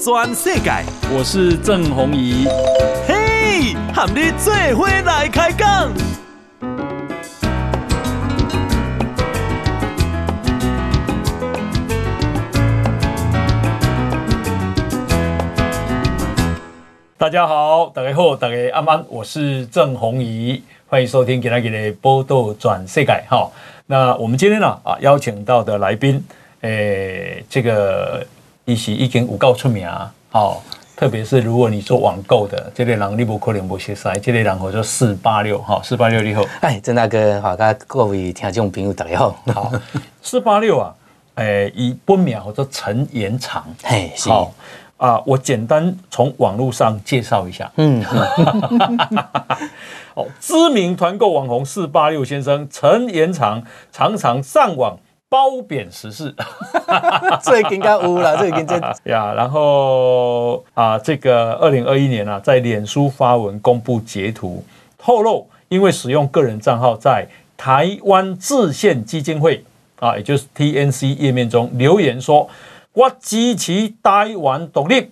全世界，我是郑弘仪。嘿，和你做伙来开讲。大家好，大家好，大家安安，我是郑弘仪，欢迎收听今天的报道全世界哈。那我们今天呢啊邀请到的来宾，诶、欸，这个一是已经有够出名啊，好，特别是如果你做网购的，这类人你不可能不识识，这类人我叫四八六哈，四八六你好，哎，郑大哥好，各位听众朋友大家好，好，四八六啊，诶、欸，以本名叫做陈延长，嘿，是。啊，我简单从网络上介绍一下。嗯，哦，知名团购网红四八六先生陈延长常常上网褒贬时事，最近该污了，最近真呀。然后啊，这个二零二一年啊，在脸书发文公布截图，透露因为使用个人账号在台湾制宪基金会啊，也就是 TNC 页面中留言说。我支持台湾独立，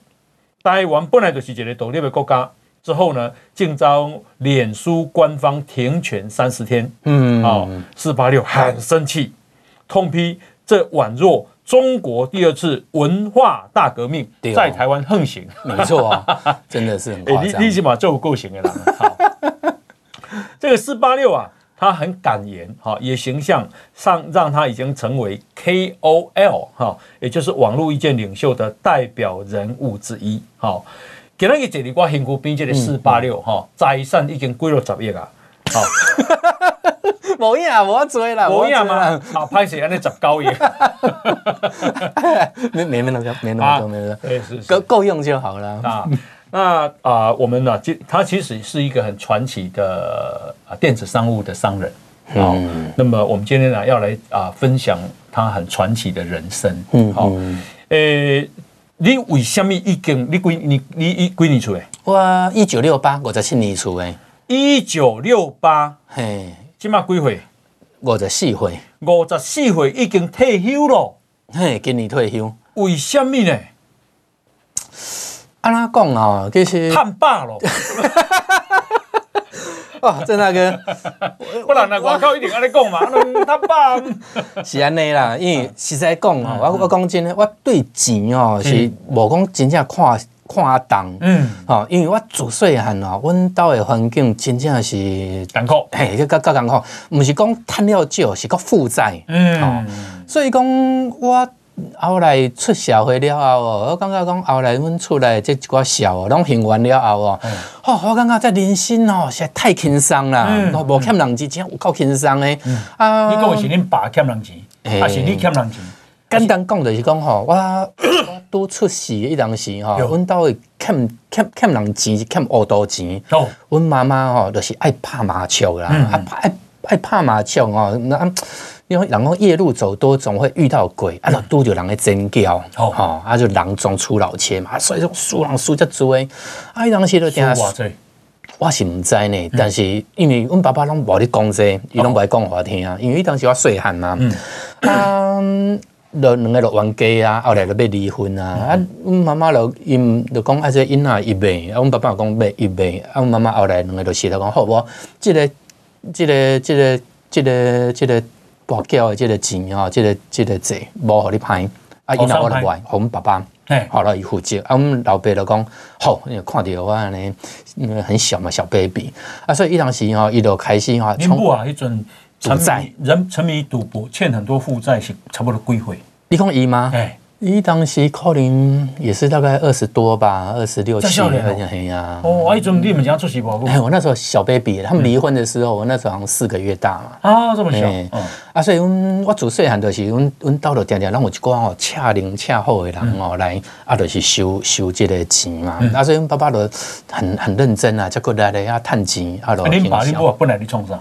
台湾本来就是一个独立的国家。之后呢，竟遭脸书官方停权三十天。嗯，哦，四八六很生气，痛批这宛若中国第二次文化大革命在台湾横行。没错啊，真的是很夸张。欸、你你起码就够行的啦。好，这个四八六啊。他很敢言，哈，也形象上让他已经成为 KOL，哈，也就是网络意见领袖的代表人物之一，哈。今日这里我辛苦编辑的四八六，哈，财产已经归了十亿啊，好，无影无追啦，无影嘛，好，拍摄安尼十九亿，没没没那么多，没那么多，没那么多，够够用就好了啊。那啊、呃，我们呢，他其实是一个很传奇的啊电子商务的商人啊。嗯、那么我们今天呢，要来啊、呃、分享他很传奇的人生。嗯，好。诶，你为什么已经你几你你一几年出诶？我一九六八，我在七年出诶。一九六八，嘿，今嘛几岁？五十四岁。五十四岁已经退休了。嘿，今年退休。为什么呢？按他讲啊，其实探爸了。哇，郑大哥，不然呢？外口一定安尼讲嘛，探爸是安尼啦。因为实在讲哦，我我讲真的，我对钱哦是无讲真正看看重。嗯，吼，因为我自细汉哦，阮兜的环境真正是艰苦，嘿，较较艰苦，毋是讲趁了少，是讲负债。嗯，所以讲我。后来出社会了后哦，我感觉讲后来阮厝内即一寡小哦，拢行完了后哦，哦，我感觉这人生哦实在太轻松啦，无欠人钱，真有够轻松的。啊，你讲是恁爸欠人钱，还是你欠人钱？简单讲就是讲吼，我拄出世迄当时吼，阮兜会欠欠欠人钱，欠乌多钱。哦，阮妈妈吼就是爱拍麻将啦，爱爱爱拍麻将哦，那。因为人讲夜路走多，总会遇到鬼，啊，拄着人咧尖叫，吼、哦，啊，就人总出老千嘛，所以说输人输遮多，啊，迄当时就听，我是毋知呢，但是因为阮爸爸拢无咧讲这，伊拢无爱讲互我听，因为迄当时我细汉嘛，啊，就两个就冤家啊，后来就要离婚啊，啊，阮妈妈就因就讲啊，这囡仔一卖，啊，阮爸爸又讲卖一卖，啊，阮妈妈后来两个就写了讲，好无，即个，即个，即个，即个，即个。跋筊的这个钱啊，这个这个债无互你还，啊，因后我来还，互阮爸爸，好了伊负责，啊，阮老爸就讲，好，因为看着我安尼，因为很小嘛，小 baby，啊，所以伊当时吼，伊就开始吼，恁母啊，迄阵赌债，人沉迷赌博，欠很多负债，是差不多归回？你讲伊吗？伊当时可能也是大概二十多吧，二十六七，哎呀，哦，我一种你们家出席不？哎，我那时候小 baby，他们离婚的时候，我那时候好像四个月大嘛。啊，这么小。啊，所以我自细汉就是，阮阮兜着定定，让我一寡哦，恰零恰好的人哦来，啊，就是收收这个钱嘛。啊，所以阮爸爸就很很认真啊，才过来咧啊，趁钱啊，就。你爸你母本来你创啥？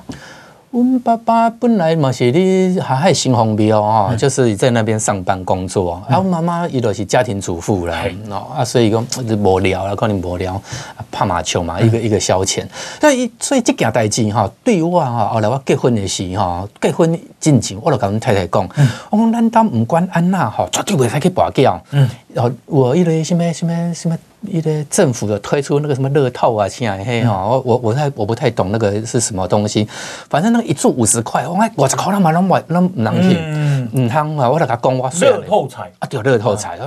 我爸爸本来嘛是咧海海新丰庙哦，就是在那边上班工作。然后妈妈伊就是家庭主妇啦，哦啊，所以讲就无聊啦，可能无聊，拍麻将嘛，一个一个消遣。所以所以这件代志哈，对我哈，后来我结婚的时吼，结婚进前我就跟阮太太讲，我讲咱家不管安那哈，绝对袂使去跋筊。嗯，哦，我一个什么什么什么一个政府的推出那个什么乐透啊，亲爱嘿哈，我我我太我不太懂那个是什么东西，反正那个一注五十块，我我这可能嘛，那么那么难听，嗯嗯，啊，我来甲讲我乐透彩。啊，对，乐透彩。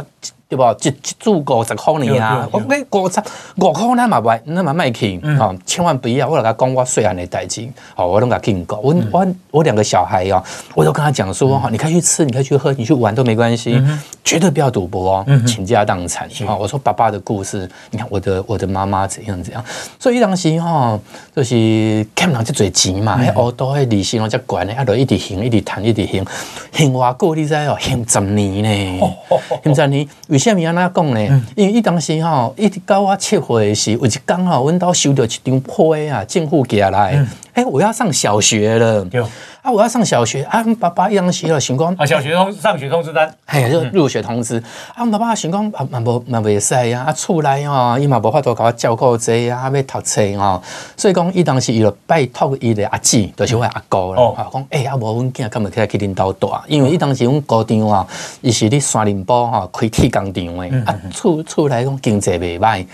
对不？一一注五十块呢啊！我讲五十五块，咱嘛卖，咱嘛卖去，哦，千万不要！我来讲我细汉的代志，好，我拢甲警告。我我我两个小孩哦，我都跟他讲说，哈，你可以去吃，你可以去喝，你去玩都没关系，绝对不要赌博哦，倾家荡产。啊，我说爸爸的故事，你看我的我的妈妈怎样怎样，所以当时哈，就是看人就嘴急嘛，迄耳朵迄利息拢只管呢，啊，就一直行，一直谈，一直行，行偌久你知哦，行十年呢，行十年。为什么安那讲呢？因为伊当时吼，一直到我七岁时，有一天吼，阮兜收到一张批啊，政府寄来，哎，我要上小学了。啊，我要上小学啊！爸爸一当时了，想讲啊，小学通上学通知单，嘿，就入学通知。啊，爸爸想讲啊，嘛无嘛袂使啊，啊，厝内吼，伊嘛无法度甲我照顾济啊，要读册吼。所以讲，伊当时伊就拜托伊的阿姊，就是我阿姑啦。哦，讲哎，啊无阮囝敢会起来去恁兜住？因为伊当时阮高中啊，伊是咧山林堡吼开铁工厂的，啊，厝厝内讲经济袂歹。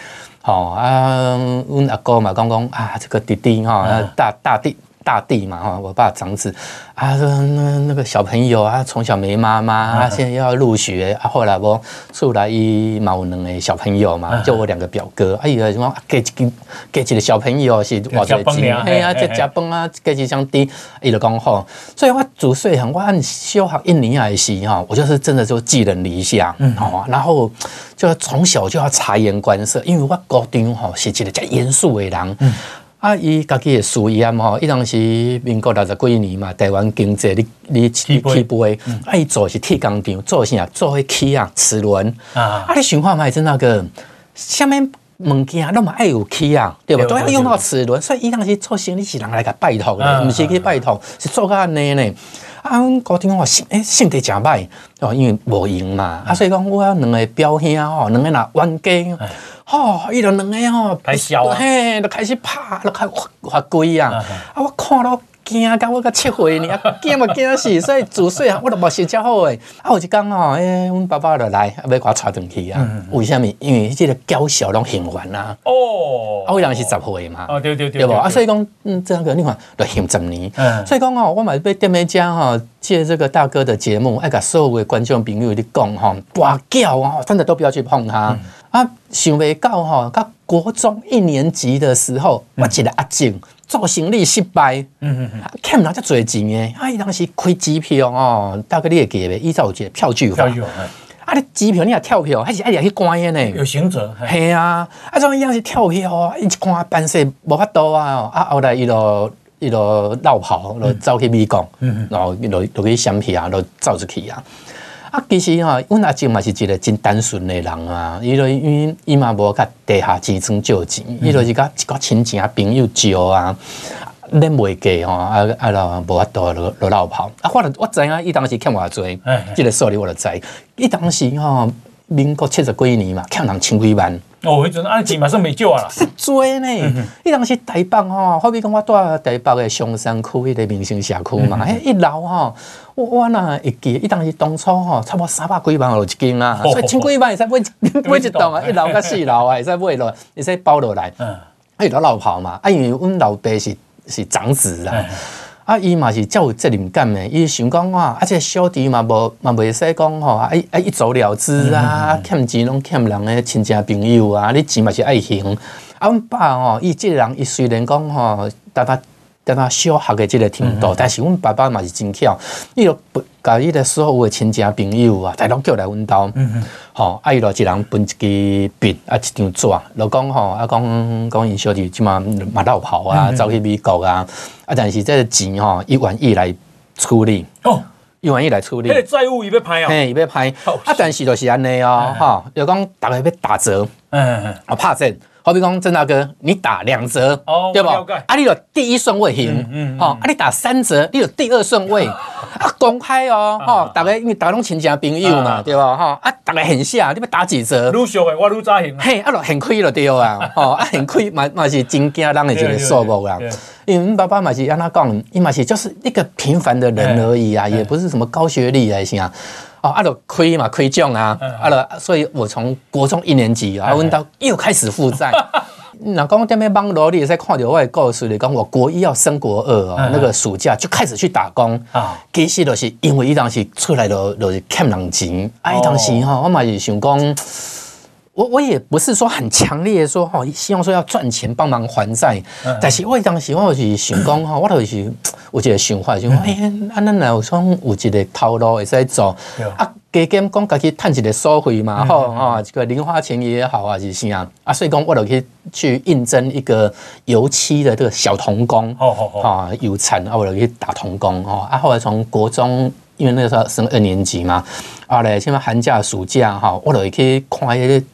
吼啊，阮阿哥嘛讲讲啊，这个弟弟吼，大大弟。大弟嘛哈，我爸长子。啊，说那那个小朋友啊，从小没妈妈，啊，现在要入学啊，后来我出来一毛能诶小朋友嘛，就我两个表哥，哎呀什么给给给几个小朋友是我最近，哎呀这加班啊，给几箱滴，伊就讲吼，所以我自细汉我按小学一年来时哈，我就是真的就寄人篱下，嗯，好，然后就从小就要察言观色，因为我高中哈是一个较严肃的人，嗯。啊，伊家己的事业吼，伊当时民国六十几年嘛，台湾经济你你起飞，啊，伊做是铁工厂，做啥？做迄起啊，齿轮啊，啊，你想看嘛，是那个下面物件拢嘛爱有起啊，对吧？都要用到齿轮，所以伊当时做生意是人来甲拜托的，毋是去拜托，是做甲安尼呢。啊，阮高中吼性诶性地诚歹，哦，因为无闲嘛，啊，所以讲我两个表兄吼，两个若冤家。吼，伊就两个吼，嘿，就开始拍，就开发发鬼啊！啊，我看到惊到我个七岁呢，惊嘛惊死，所以自细汉，我都无心情好诶。啊，有一天吼，诶，阮爸爸就来，要甲我带转去啊。为虾米？因为即个娇小拢嫌烦啊。哦。啊，我当时十岁嘛。哦，对对对。对无？啊，所以讲，嗯，这样个你看，就嫌十年。嗯。所以讲吼，我嘛要踮咧遮吼，借这个大哥的节目，爱甲所有的观众朋友咧讲吼，跋筊啊，真的都不要去碰它。啊，想未到吼，到国中一年级的时候，我一个阿静做生意失败，嗯嗯嗯，欠人家侪钱诶，啊，伊当时开机票哦，大概你会记得，依照有一个票据法，啊，你机票你也跳票，还是爱去关的呢？有行者，系啊，啊，种样是跳票啊，一看办事无法度啊，啊，后来伊就伊就绕跑，就走去美国，嗯，然后就就去审批啊，就走出去啊。啊，其实吼，阮阿叔嘛是一个真单纯的人啊。伊就因为伊嘛无甲地下钱庄借钱，伊就是甲一个亲戚啊朋友借啊，恁袂过吼，啊啊啦无法度落落落跑。啊，我我知影伊当时欠偌济，即个数字我就知。伊当时吼，民国七十几年嘛，欠人千几万。哦，迄阵安钱马上没救啊啦！是多呢，伊当时台北吼，好比讲我住台北的松山区迄个民生社区嘛，迄一楼吼。我我那会记，伊当时当初吼，差不多三百几万落一间啦，所以千几万会使买 买一栋啊，一楼甲四楼啊，会使买落，会使包落来。嗯，伊都老跑嘛，啊，因为阮老爸是是长子啦，啊，伊嘛是较有责任感的，伊想讲啊，啊，这小弟嘛无嘛袂使讲吼，啊啊一走了之啊，欠钱拢欠人诶亲戚朋友啊，你钱嘛是爱还。啊，阮爸吼，伊即个人，伊虽然讲吼，大家。等啊小学的即个程度，但是阮爸爸嘛是真巧，伊就把伊的所有的亲戚朋友啊，大拢叫来阮兜，吼，啊伊就一人分一支笔啊，一张纸，就讲吼，啊讲讲因小弟即马嘛落跑啊，走去美国啊，啊但是这个钱吼，伊愿意来处理，哦，伊愿意来处理，迄个债务伊要拍啊，嘿，伊要拍，啊但是就是安尼哦，哈，就讲大家要打折，嗯嗯，啊拍折。好比讲郑大哥，你打两折，哦、对不？啊，你有第一顺位赢，嗯，好、嗯，啊，你打三折，你有第二顺位，啊，公开哦，哈、啊，大家因为大家拢亲戚朋友嘛，啊、对吧？哈，啊，大家很下，你要打几折？愈俗的我愈早赢，嘿，啊，就很亏了对啊，哦，啊，很亏嘛嘛是真惊人的一个数目啊，因为爸爸嘛是让他讲，伊嘛是就是一个平凡的人而已啊，也不是什么高学历啊，是啊。哦，啊，就亏嘛，亏奖啊，啊，就所以我从国中一年级啊，问到又开始负债。那讲在咩网络里在看到我的故事里，讲我国一要升国二哦，那个暑假就开始去打工啊。其实就是因为伊当时出来就就是欠人钱，啊，伊当时哈，我嘛是想讲。我我也不是说很强烈的说哈，希望说要赚钱帮忙还债，但是我当时我是想讲哈，我就是有一个想法，就讲哎，啊，咱若有从有一个套路会使做，啊，加减讲家己赚一个收费嘛，吼啊，这个零花钱也好啊，是啥。啊，所以讲我就去去应征一个油漆的这个小童工，哦哦哦，啊，油产啊，我就去打童工哦，啊，后来从国中，因为那个时候升二年级嘛，啊嘞，现在寒假暑假哈，我就去看一个。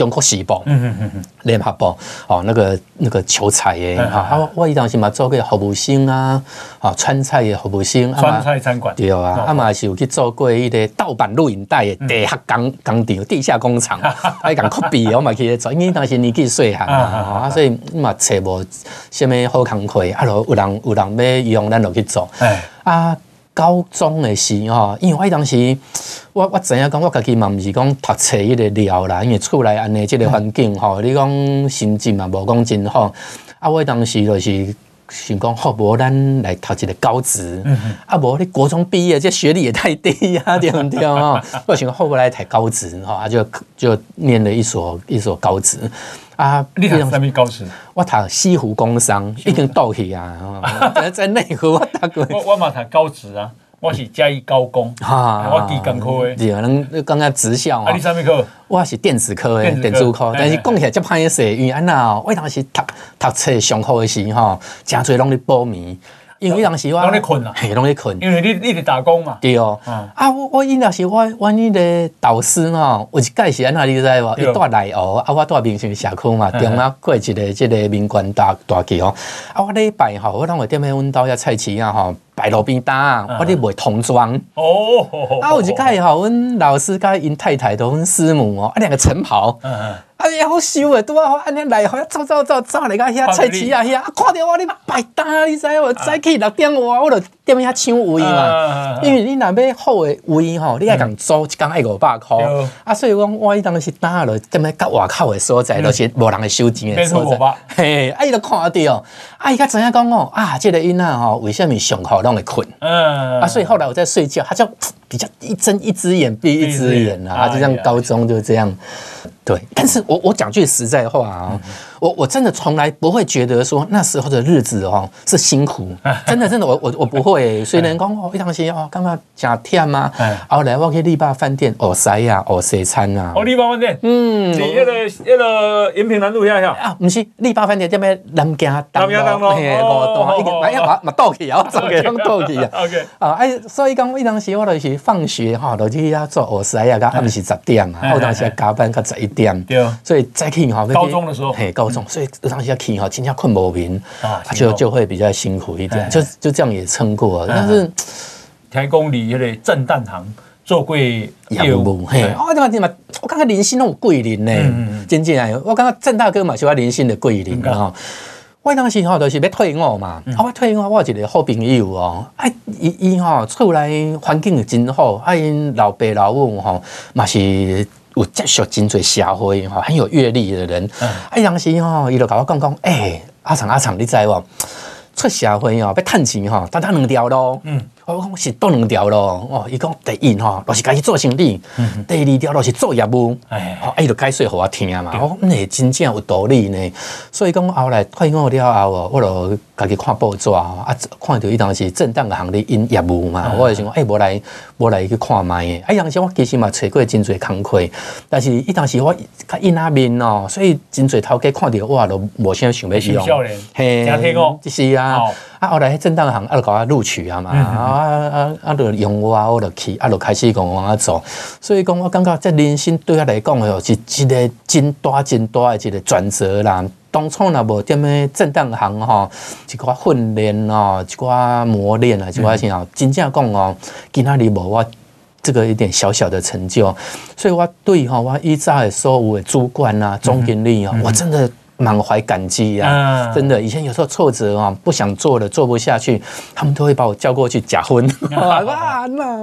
中国时报，嗯嗯嗯嗯，联合报，哦，那个那个求财的，哈、嗯，啊，我以当时嘛做过服务生啊，啊，川菜的服务生，川菜餐馆，对啊，啊嘛是有去做过一个盗版录影带的地下工工厂、地下工厂，还讲 copy，我嘛去做，因为当时年纪细啊，所以嘛找无什么好工课，啊，就有人有人要用，咱就去做，啊。高中的时候，因为我当时我我知影讲，我家己嘛毋是讲读册迄个料啦，因为厝内安尼即个环境吼，你讲心情嘛无讲真好。啊，我当时就是想讲，好无咱来读一个高职，啊无你国中毕业这学历也太低啊，对不对啊？我想好无来读高职，吼，啊就就念了一所一所高职。啊！你读什么高职？我读西湖工商，已经倒去啊！在在内湖我读过。我我嘛读高职啊，我是嘉义高工，我技工科的。对啊，恁刚刚职校啊。你什么科？我是电子科的，电子科。但是讲起来就歹势，因为安那，我当时读读册上课的时候，真侪拢咧补眠。因为当时我拢咧困啦，嘿，拢咧困。因为你你伫打工嘛。对哦。啊，我我因当时我我迄个导师吼，有一届是安怎你知无？伊住内湖，啊，我住民生社区嘛，中啊过一个即个民权大大桥哦。啊，我礼拜吼，我拢会踮咧阮兜遐菜市啊吼，摆路边摊，我咧卖童装。哦。啊，有一届吼，阮老师甲因太太同阮师母哦，啊两个晨袍。嗯嗯。哎呀，好羞诶！拄啊，安尼来，好走走走走来个遐菜市啊，遐啊，看着我你摆单，你知无？早起六点外我着踮遐抢位嘛。因为你若要好诶位吼，你爱共租一工爱五百箍。啊，所以讲我伊当时单了，踮咧较外口诶所在，都是无人会收钱诶所在。嘿，啊伊就看到，啊伊较知影讲哦，啊，即个囡仔吼，为什么上课拢会困？嗯。啊，所以后来我在睡觉，他就比较一睁一只眼闭一只眼啊，就像高中就这样。对，但是我我讲句实在话啊，我我真的从来不会觉得说那时候的日子哦是辛苦，真的真的我我我不会。虽然讲哦，一当时哦，干嘛假天吗？后来我去丽巴饭店哦塞呀哦西餐啊。哦，丽巴饭店，嗯，你那个那个延平南路下下啊，不是丽巴饭店这边南家南家当路，嘿，我当一个 哎呀，嘛嘛倒去啊，走给啷倒去啊？OK 啊，哎，所以讲一当时我就是放学哈，就去遐做哦塞呀，噶暗时十点啊，后当时加班到十一点。对，所以再去哈，高中的时候，嘿，高中，所以当时要去哈，今天困不眠，啊，就就会比较辛苦一点，就就这样也撑过。但是台公里迄个震旦行做过业务，嘿，我感觉嘛，我感觉林姓那种贵人呢，真正啊，我感觉郑大哥嘛是我林姓的贵人啊。我当时吼就是要退伍嘛，啊，我退伍我有一个好朋友哦，啊，伊伊吼厝内环境真好，啊，因老爸老母吼嘛是。有接触真侪社会哈，很有阅历的人。啊，当时吼，伊就甲我讲讲，诶，阿长阿长，你知无？出社会哦，要趁钱吼，单单两条路。嗯。我讲是多两条咯，哦，伊讲第一吼，就是家己做生意；第二条路是做业务。哎，哦，伊就解说互我听嘛。我讲诶，真正有道理呢。所以讲后来退伍了后哦，我就家己看报纸啊，看到伊当时正当的行业因业务嘛，我就想讲，诶，无来无来去看卖诶。啊，当时我其实嘛找过真侪工课，但是伊当时我较阴阿面哦，所以真侪头家看到我都无啥想要用。嘿，真听哦，是啊。啊，后来喺正当行，啊，就甲我录取啊嘛，啊啊啊，就用我，我就去，啊，就开始讲往啊做。所以讲，我感觉这人生对我来讲哦，是一个真大真大的一个转折啦。当初若无踮咧正当行吼，一寡训练哦，一寡磨练啊，一寡啥，真正讲哦，今仔日无我这个一点小小的成就。所以我对吼，我以前的所有的主管啊，总经理啊，我真的。满怀感激啊！真的，以前有时候挫折啊，不想做了，做不下去，他们都会把我叫过去假婚。哇，那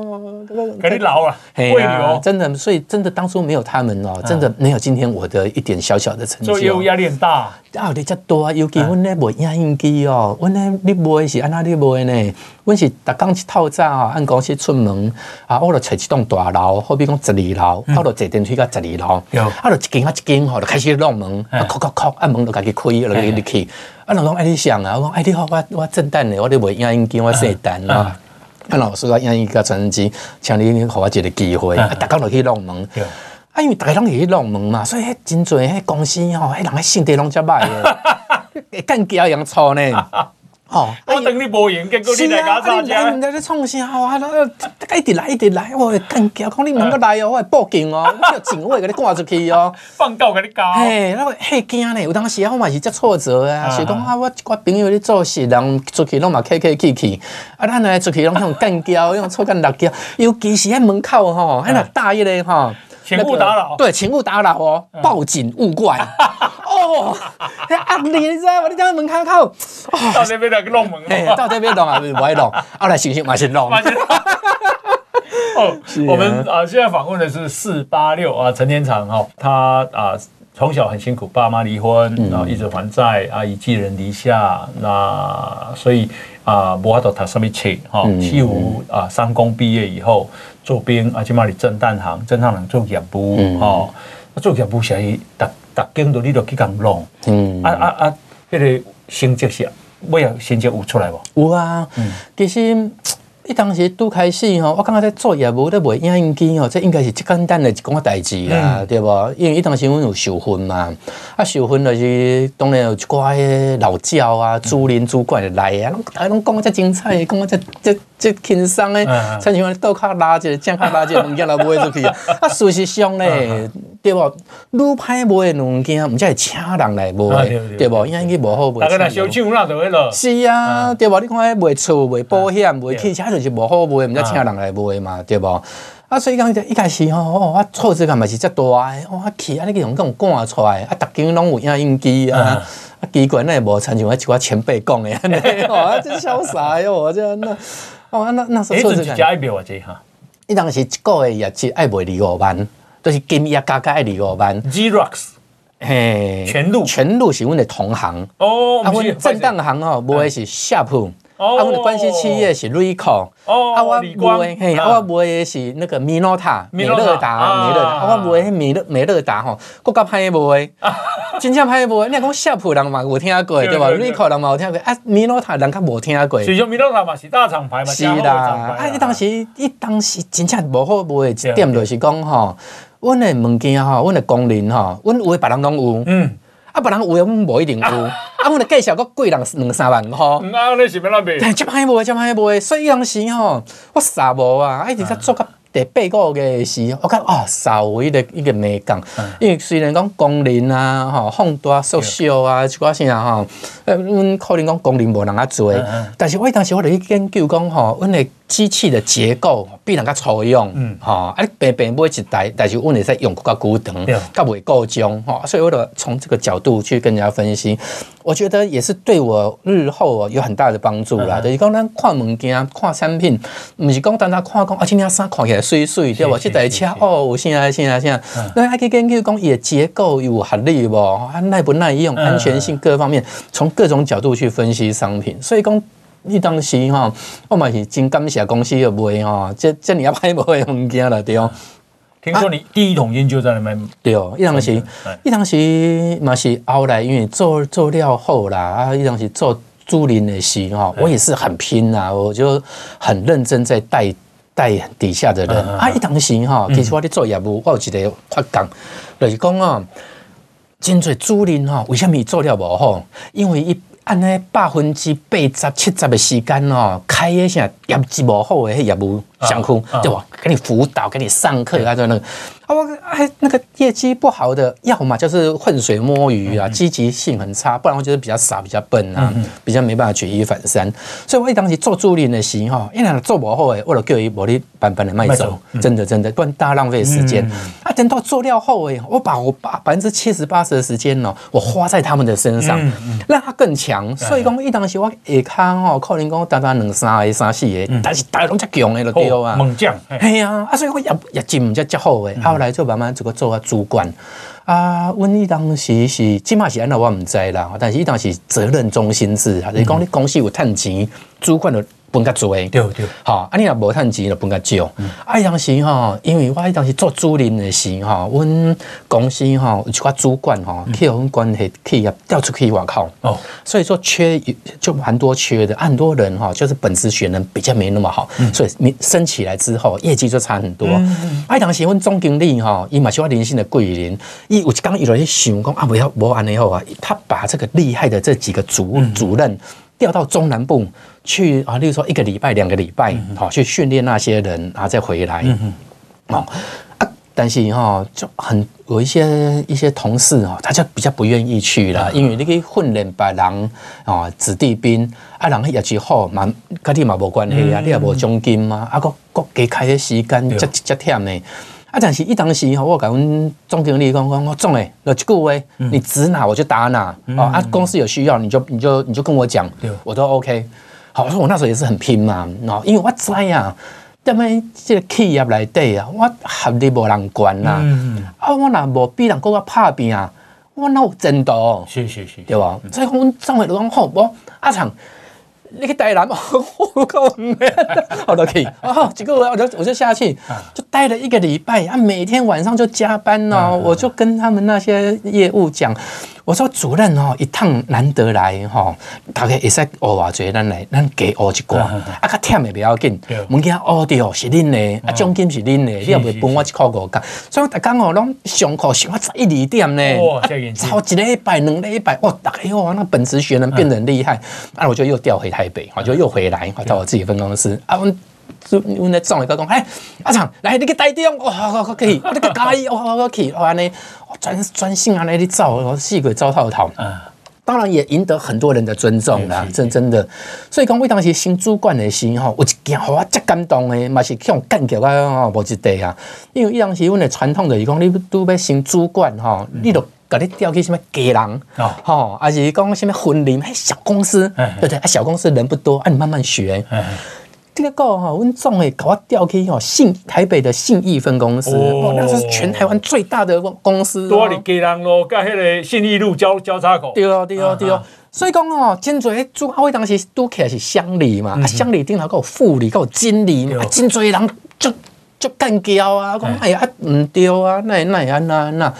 给你老了，会留真的，所以真的当初没有他们哦，真的没有今天我的一点小小的成就。所以有压力很大。啊，你这多啊，尤其我那卖影印机哦，我那你卖是按哪里卖呢？我是逐工一透早啊，按公司出门啊，我就找一栋大楼，好比讲十二楼，我就坐电梯到十二楼，啊，就一间啊一间吼，就开始弄门，啊，敲敲敲，按门都家己开，就入去。啊，老公爱你想啊，我讲爱你好，我我正单的，我咧卖影音机，我写单啊。啊，老师啊，影音甲、传真机，请你互我一个机会，啊，逐工著去弄门。啊，因为大家拢会去弄门嘛，所以迄真侪迄公司吼，迄人迄性地拢遮歹的，干胶一样粗呢。哦，我等你无闲，结果你来搞啥？你来，你在创啥？哇，一直来，一直来，我干胶，讲你唔个来哦，我会报警哦，我叫警卫给你赶出去哦，放狗给你搞。嘿，那个嘿惊呢，有当时我嘛是真挫折啊，是讲啊，我我朋友咧做事，人出去拢嘛客客气气，啊，咱来出去拢用干胶，用臭干辣椒，尤其是喺门口吼，喺那大一咧吼。请勿打扰，对，请勿打扰哦，报警勿怪。哦，阿你知道，你在门口口，到这边来弄门，到这边弄啊，不爱弄，后来行行嘛先弄。哦，我们啊，现在访问的是四八六啊，陈天长哈，他啊从小很辛苦，爸妈离婚，然后一直还债阿姨寄人篱下，那所以啊，无法度读什么册哈，西湖啊，三工毕业以后。做兵啊，起码你侦探行，侦探行做业务哦。做业务是伊逐逐间都你都去共弄。嗯，啊啊啊，迄个成绩是，尾啊成绩有出来无？有啊，其实。伊当时拄开始吼，我感觉在做业务咧卖影印机吼，这应该是最简单的一件代志啦，对无？因为伊当时阮有受训嘛，啊受训就是当然有一寡迄老教啊、主任主管来啊，大家拢讲啊遮精彩，讲啊遮遮遮轻松诶，亲像倒卡拉者、正卡拉者物件来卖出去啊。啊，事实上咧，对无？愈歹卖诶物件，毋才会请人来卖，对无？影印机无好卖。大家来烧酒那就会了。是啊，对无？你看迄卖厝、卖保险、卖汽车。就是无好卖，毋才请人来卖嘛，对无？啊，所以讲一开始吼，我挫折感嘛是遮大诶，我去安尼种种赶出来，啊，逐间拢有影印机啊，啊，机关那也无亲像迄一寡前辈讲诶，安尼 哦，真潇洒哟，我这那哦，那那时候挫折感。一表啊，这哈，伊当时一个月业绩爱卖二五万，就是金额加加爱二五万。Xerox，嘿，全路全路是阮的同行哦，啊，阮正当行哦，卖的是夏普。啊，阮的关系企业是 Ricoh，啊，我卖嘿，啊，我卖的是那个米诺塔、美乐达、美乐达，啊，我卖迄美乐美乐达吼，国较歹卖，真正歹卖。你讲夏普人嘛有听过对吧？Ricoh 人嘛有听过，啊，米诺塔人较无听过。其实米诺塔嘛是大厂牌嘛，是啦。啊，伊当时伊当时真正无好卖一点就是讲吼，阮的物件吼，阮的工人吼，阮有诶别人拢有，嗯，啊，别人有诶阮无一定有。啊，阮的介绍个贵人两三万吼，啊，你是要哪卖？接歹卖，接歹卖，所以当时吼，我啥无啊，啊，一直在做个第八个月时，我讲哦，稍微的一个美感，因为虽然讲工人啊，吼，放大缩小啊，即寡啥吼，呃，阮可能讲工人无人啊做，但是我当时我哋去研究讲吼，阮的。机器的结构比人家粗用，嗯，哈，啊，平平买一台，但是问题在用较久长，较袂够钟，哈，所以我得从这个角度去跟人家分析，我觉得也是对我日后有很大的帮助啦。就是讲咱看物件、看产品，毋是讲单单看讲啊，今天衫看起来水水，对不？这台车哦，有啥啊啥啊啥，那还可以根据讲伊的结构有合理无，啊，耐不耐用，安全性各方面，从各种角度去分析商品，所以讲。你当时吼，我嘛是真感谢公司的卖吼，这这你要拍卖的物件了对哦。听说你第一桶金就在那边对哦，伊当时，一当时嘛是后来因为做做料后啦，啊，伊当时做租赁的时哈，我也是很拼呐，我就很认真在带带底下的人啊。伊当时吼，其实我咧做业务，我有一个发讲，就是讲啊，真侪租赁吼，为什么做了无好？因为一。按呢百分之八十七十的时间哦，开一下业绩无好的迄业务上去，对我？给你辅导，给你上课啊，这那个。啊，我啊，哎，那个业绩不好的，要么就是浑水摸鱼啊，积极性很差，不然我觉得比较傻，比较笨啊，比较没办法举一反三。所以我一当时做助理的时候，因为做不好诶，为了叫伊无哩板板的卖走，真的真的不然大浪费时间。啊，等到做料后诶，我把我把百分之七十八十的时间呢，我花在他们的身上，让他更强。所以讲一当时我下康哦，可能讲单单两三个、三四个，但是大家拢较强的就对啊，猛将。嘿呀，啊，所以我业业绩唔才较好诶，后来就慢慢这个做啊主管啊，阮迄当时是起码是安那我唔知啦，但是伊当时责任中心制，就是讲你公司有趁钱，主管的。分较侪，对对，吼，啊，你若无趁钱就分较少。啊，当时吼，因为我当时做主任的时候，阮公司吼有一寡主管吼，去互阮关系企业调出去外口，哦，所以说缺就蛮多缺的，很多人哈，就是本职学能比较没那么好，所以你升起来之后，业绩就差很多。啊，当时阮总经理哈，伊嘛是我人生的贵人，伊有一刚伊就在想讲啊，不要无安尼好啊，他把这个厉害的这几个主主任调到中南部。去啊，例如说一个礼拜、两个礼拜，好去训练那些人，然后再回来。哦啊，但是哈，就很有一些一些同事啊，他就比较不愿意去了，因为你可以训练别人啊，子弟兵啊，人业绩好嘛，跟你嘛无关系啊，你也无奖金嘛，啊，个个给开的时间，这这忝的。啊，但是一当时哈，我跟阮总经理讲讲，我总诶，有一句话，你指哪我就打哪。哦啊，公司有需要你就你就你就跟我讲，我都 OK。好，说我那时候也是很拼嘛，喏，因为我知啊，踮咧这个企业内底啊，我合理无人管呐，啊，我若无比人搁较拍拼啊，我哪有前途？是是是，对吧？所以讲，总会都讲好，我阿长。你去台南，我靠，好的可以，哦，结果我我就我就下去，就待了一个礼拜啊，每天晚上就加班哦，我就跟他们那些业务讲，我说主任哦，一趟难得来哈，大概会使学偌济，咱来咱给学一寡，啊，较忝的不要紧，物件学着是恁的，啊，奖金是恁的，你也袂分我一块五角，所以我大家哦拢上课上到十一二点呢，啊，超一礼拜两礼拜，哇，大概哇，那本职学能变得很厉害，啊，我就又调回台北，我就又回来，到我自己分公司，啊，阮就阮咧总一个讲，哎，阿长，来你去台中，哇，可以，我你去嘉义，哇，我去，我，安尼专专心安尼你走，我四个走透透，当然也赢得很多人的尊重啦，真真的。所以讲，我当时新主管的时候，有一件好啊，真感动的，嘛是向干掉啊，无一地啊。因为伊当时阮的传统就是讲，你拄要新主管吼，你都甲你调去什么家人，吼，还是讲什么婚礼，还小公司，对不对？啊，小公司人不多，啊，你慢慢学。这个哈，阮总诶，搞我调去哦，信台北的信义分公司，哦，那是全台湾最大的公司。多里给人咯，甲迄个信义路交交叉口。对哦，对哦，对哦。所以讲哦，真侪主阿伟当时都起来是乡里嘛，啊，乡里顶头还有副理，还有经理，啊，真侪人就就干交啊，讲哎呀，唔对啊，那那安那那。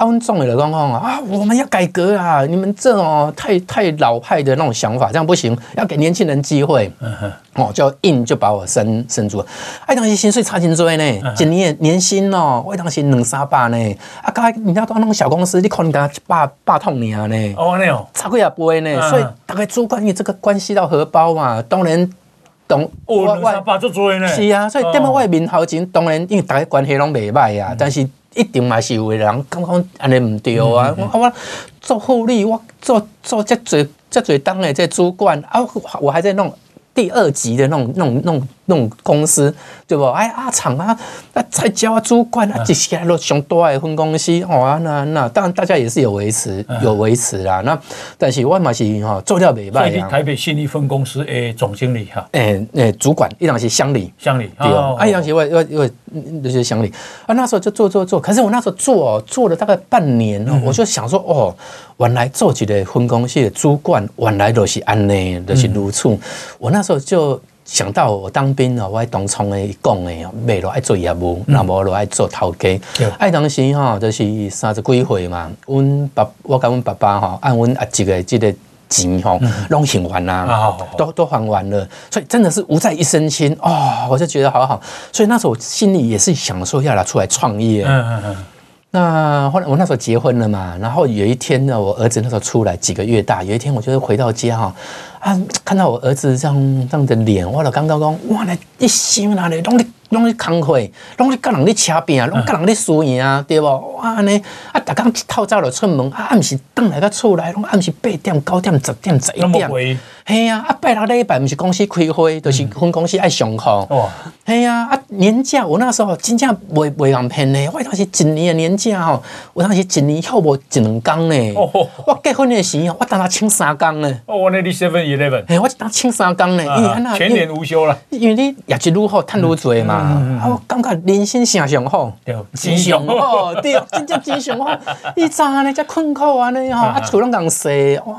阿文总的讲讲啊，我们要改革啊！你们这种太太老派的那种想法，这样不行，要给年轻人机会。嗯哦，就硬就把我升升住了。哎，当时薪水差真多呢，一年年薪哦，我当时两三百呢。啊，刚才你知道那种小公司，你可能给他八八桶年呢。哦，那样差贵也不会呢。所以大概主管，因为这个关系到荷包嘛，当然懂。哦，两三百就多呢。是啊，所以点么外面头前，当然因为大家关系拢袂歹啊，但是。一定嘛是有诶人感觉安尼毋对啊！我我做护理，我做做这最这最当的这主管啊，我还在弄第二级的那种那种那种那种公司，对不？哎，阿厂啊，那才叫啊主管啊，这些都上大的分公司哦，那那当然大家也是有维持有维持啦。那但是我嘛是哈做掉袂歹。台北信义分公司诶总经理哈，诶诶主管一档是乡里乡里对哦，啊一档是我我我那些乡里啊，那时候就做做做，可是我那时候做做了大概半年哦，我就想说哦，原来做几个分公司的主管，原来都是安内都是如此，我那时候就。想到我当兵哦，我喺东冲诶讲诶，未落爱做业务，那无落爱做头家。爱当时哈，就是三十几岁嘛。阮爸，我跟阮爸爸哈，按阮阿叔的这个钱吼，拢还完啦，都都还完了。所以真的是无债一身轻哦，我就觉得好好。所以那时候我心里也是想说要来出来创业。嗯嗯嗯。那后来我那时候结婚了嘛，然后有一天呢，我儿子那时候出来几个月大，有一天我就是回到家哈。啊！看到我儿子这样这样的脸，我老刚刚讲，哇！你一想那里拢你拢咧工会，拢咧甲人咧车拼，拢甲人咧输赢啊，对无？哇安尼啊，逐工一透早就出门，啊暗时倒来个厝内，拢暗时八点、九点、十点、十一点。嘿啊，啊拜六礼拜毋是公司开会，就是分公司爱上课。哇，嘿呀，啊年假我那时候真正袂袂人骗呢，我当时一年的年假吼，我当时一年休无一两工呢。我结婚的时候，我当他请三工呢。哦，我那里 seven eleven，嘿，我一当请三工呢，因为全年无休啦。因为你业绩愈好，赚愈多嘛。啊，我感觉人生正上好，真上好，对，真正真上好。你早呢，才困苦安尼吼，啊厝拢共洗，哇，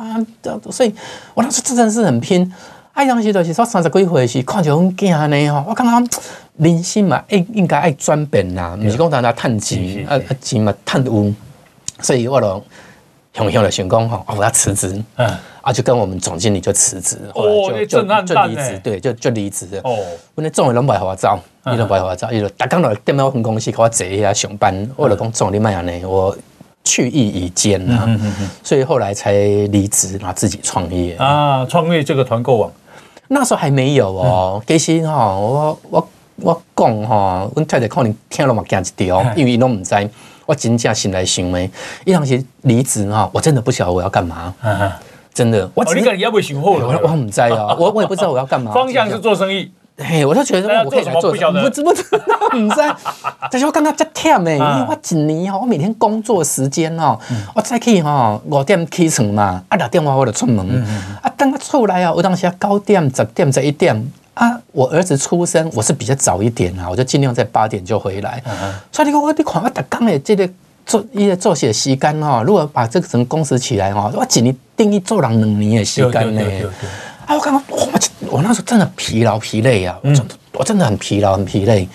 所以我当时真的是。很拼，啊，当时就是说三十几岁时看着阮囝呢吼，我感觉人生嘛，应应该爱转变啦，毋是讲单单趁钱，啊啊钱嘛趁有，所以我就雄雄的想讲吼，我要辞职，嗯，啊就跟我们总经理就辞职，哦，就就就离职，对，就就离职了，哦，我那总理拢袂互我走，伊拢袂互我走，伊就逐工来踮咧我分公司，甲我坐遐上班，我就讲总你莫安尼，我。去意已坚啊，所以后来才离职，然后自己创业啊。创业这个团购网，那时候还没有哦。其实哈，我我我讲哈，阮太太可能听了嘛惊一跳，因为伊拢毋知。我真正心内想的，伊当时离职哈，我真的不晓得我要干嘛。真的，我你个你要不要想好了？我我唔知啊，我我也不知道我要干嘛。方向是做生意。嘿，我就觉得我可以来做，不知不知，唔知。但是我感觉真忝诶，因为我一年哦，我每天工作时间哦，我早起吼五点起床嘛，啊六点我我就出门，啊等我出来啊，有当时九点、十点、十一点啊，我儿子出生我是比较早一点啊，我就尽量在八点就回来。所以你讲我你看我逐工诶，这个做一个作息时间哈，如果把这个成工时起来哈，我一年定义做人两年诶时间呢。啊，我刚刚我我那时候真的疲劳疲累啊，我真的我真的很疲劳很疲累，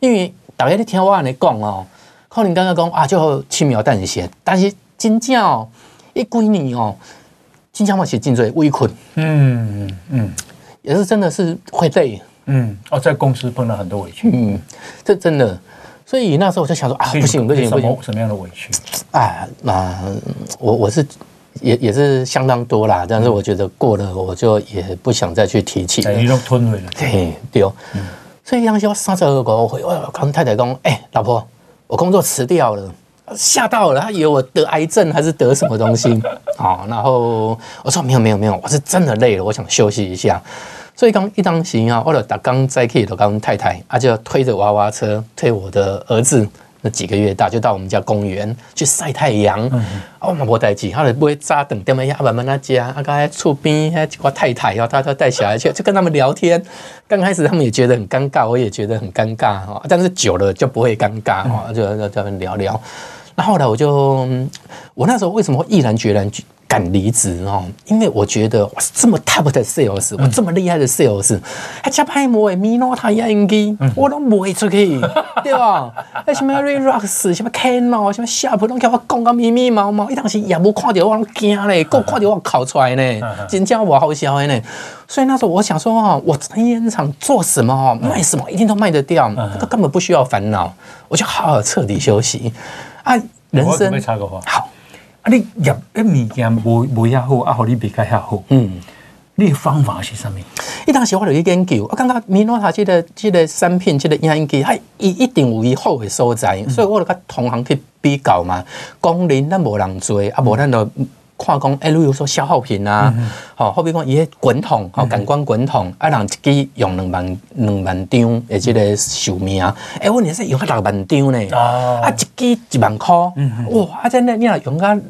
因为大家你听我安尼讲哦，可能刚刚讲啊就轻描淡写，但是真正哦一几年哦，真正我是真最微困，嗯嗯，也是真的是会累，嗯，哦，在公司碰到很多委屈，嗯，这真的，所以那时候我就想说啊，不行不行不行，什么样的委屈？啊，那我我是。也也是相当多啦，但是我觉得过了，我就也不想再去提起了。你都吞回了。对对哦，所以当时我三十二个回，我跟太太讲：“哎，老婆，我工作辞掉了。”吓到了，他以为我得癌症还是得什么东西。好，然后我说：“没有没有没有，我是真的累了，我想休息一下。”所以刚一当行啊，我就打刚在 K 的刚太太，啊就推着娃娃车推我的儿子。那几个月大就到我们家公园去晒太阳，嗯、哦，嘛无代志，他就不会扎等点么呀，慢慢那家啊，刚才厝边还几个太太，然后他他带小孩去，就跟他们聊天。刚开始他们也觉得很尴尬，我也觉得很尴尬哈，但是久了就不会尴尬哈，就跟他们聊聊。那后后来我就，我那时候为什么会毅然决然？敢离职哦，因为我觉得我是这么 top 的 sales，我这么厉害的 sales，还加拍模诶，米诺塔压音机，我都不会出去，对吧？哎，什么 Rerox，什么 Canon，什么 Sharp，都叫我讲个密密麻麻，一当时也无看到我惊嘞，够看到我考出来呢，真正我好笑的呢。所以那时候我想说哈，我成烟厂做什么哦，卖什么一定都卖得掉，这根本不需要烦恼，我就好好彻底休息啊，人生好。啊！你业诶物件无无遐好，啊，互你比较遐好。嗯，你的方法是啥物？伊当时我就去研究，我感觉米诺塔这个这个产品，这个影音机，它伊一定有伊好的所在，嗯、所以我就甲同行去比较嘛。工人咱无人做，啊，无咱就。看讲，哎，如说消耗品啊，好，好比讲伊迄滚筒，吼，感光滚筒，啊，人一支用两万两万张，诶，即个寿命，哎，问题是用个六万张呢，啊，一支一万块，哇，啊，真的，你若用个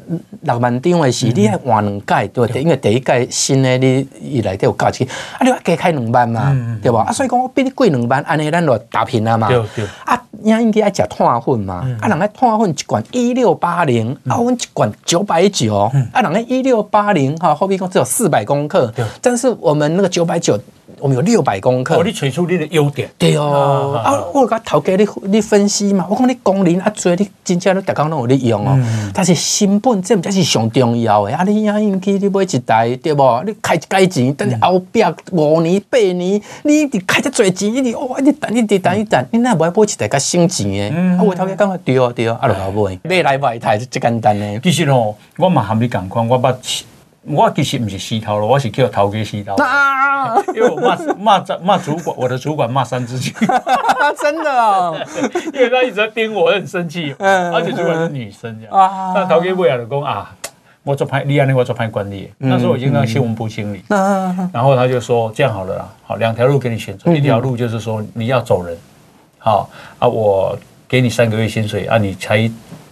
六万张的时，你还换两届，对不对？因为第一届新的你伊内底有价钱，啊，你要加开两万嘛，对无？啊，所以讲我比你贵两万，安尼咱就打平了嘛，对对。啊。影音机爱食碳粉嘛？啊，人爱碳粉一罐一六八零，啊，阮一罐九百九。啊，人爱一六八零哈，后壁讲只有四百公克，但是我们那个九百九。我们有六百公克，哦，你取出你的优点。对哦，啊，啊我甲头家你你分析嘛，我讲你功能啊，做你真正你逐工拢有咧用哦。嗯、但是成本这才是上重要的啊！你影音机你买一台对无？你开一解钱，等你后壁五年八年，你直开得侪钱，你哦，你等一直等一等，你那不要买一台较省钱的。嗯、啊，我头家讲对哦对哦，啊，就搞买买来买一台就简单的。其实哦，我嘛含你共款，我捌我其实不是洗头了，我是叫头家洗头。啊！因为我骂骂骂主管，我的主管骂三字经。真的哦，因为他一直在盯我，我很生气。嗯，而且主管是女生这样。啊，那头家不要的讲啊，我做派，你安尼我做派管理。那时候我已经当新闻部经理。嗯。然后他就说这样好了啦，好，两条路给你选择，一条路就是说你要走人，好啊，我给你三个月薪水啊，你才